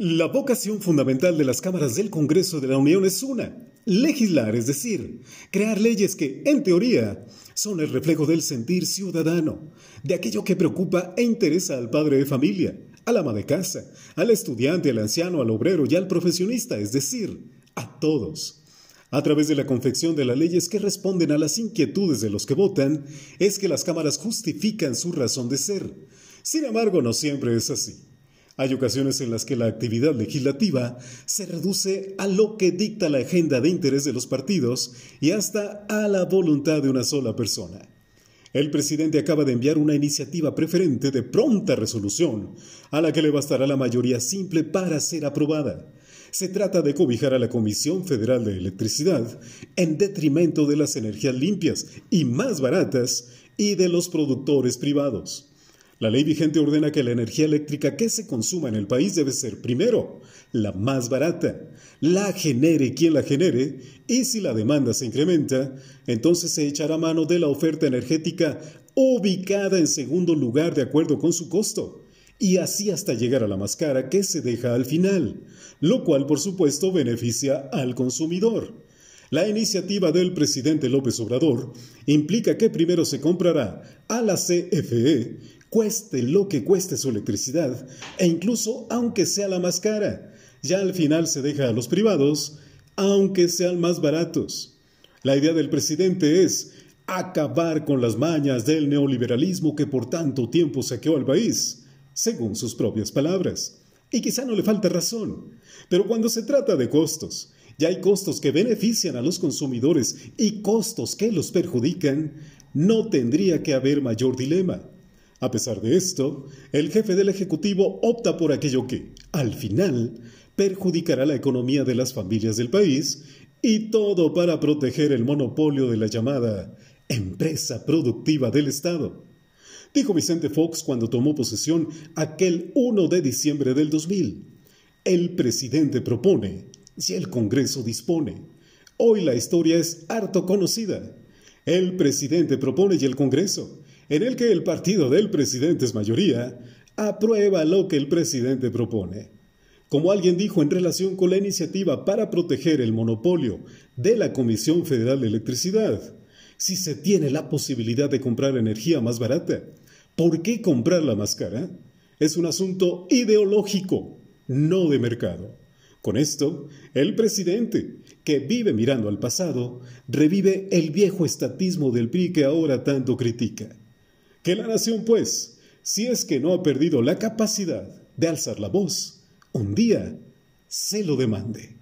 La vocación fundamental de las cámaras del Congreso de la Unión es una, legislar, es decir, crear leyes que, en teoría, son el reflejo del sentir ciudadano, de aquello que preocupa e interesa al padre de familia, al ama de casa, al estudiante, al anciano, al obrero y al profesionista, es decir, a todos. A través de la confección de las leyes que responden a las inquietudes de los que votan, es que las cámaras justifican su razón de ser. Sin embargo, no siempre es así. Hay ocasiones en las que la actividad legislativa se reduce a lo que dicta la agenda de interés de los partidos y hasta a la voluntad de una sola persona. El presidente acaba de enviar una iniciativa preferente de pronta resolución, a la que le bastará la mayoría simple para ser aprobada. Se trata de cobijar a la Comisión Federal de Electricidad en detrimento de las energías limpias y más baratas y de los productores privados. La ley vigente ordena que la energía eléctrica que se consuma en el país debe ser, primero, la más barata, la genere quien la genere, y si la demanda se incrementa, entonces se echará mano de la oferta energética ubicada en segundo lugar de acuerdo con su costo, y así hasta llegar a la más cara que se deja al final, lo cual por supuesto beneficia al consumidor. La iniciativa del presidente López Obrador implica que primero se comprará a la CFE cueste lo que cueste su electricidad, e incluso aunque sea la más cara, ya al final se deja a los privados, aunque sean más baratos. La idea del presidente es acabar con las mañas del neoliberalismo que por tanto tiempo saqueó al país, según sus propias palabras. Y quizá no le falta razón, pero cuando se trata de costos, ya hay costos que benefician a los consumidores y costos que los perjudican, no tendría que haber mayor dilema. A pesar de esto, el jefe del Ejecutivo opta por aquello que, al final, perjudicará la economía de las familias del país y todo para proteger el monopolio de la llamada empresa productiva del Estado. Dijo Vicente Fox cuando tomó posesión aquel 1 de diciembre del 2000. El presidente propone y el Congreso dispone. Hoy la historia es harto conocida. El presidente propone y el Congreso en el que el partido del presidente es mayoría, aprueba lo que el presidente propone. Como alguien dijo en relación con la iniciativa para proteger el monopolio de la Comisión Federal de Electricidad, si se tiene la posibilidad de comprar energía más barata, ¿por qué comprarla más cara? Es un asunto ideológico, no de mercado. Con esto, el presidente, que vive mirando al pasado, revive el viejo estatismo del PRI que ahora tanto critica. Que la nación, pues, si es que no ha perdido la capacidad de alzar la voz, un día se lo demande.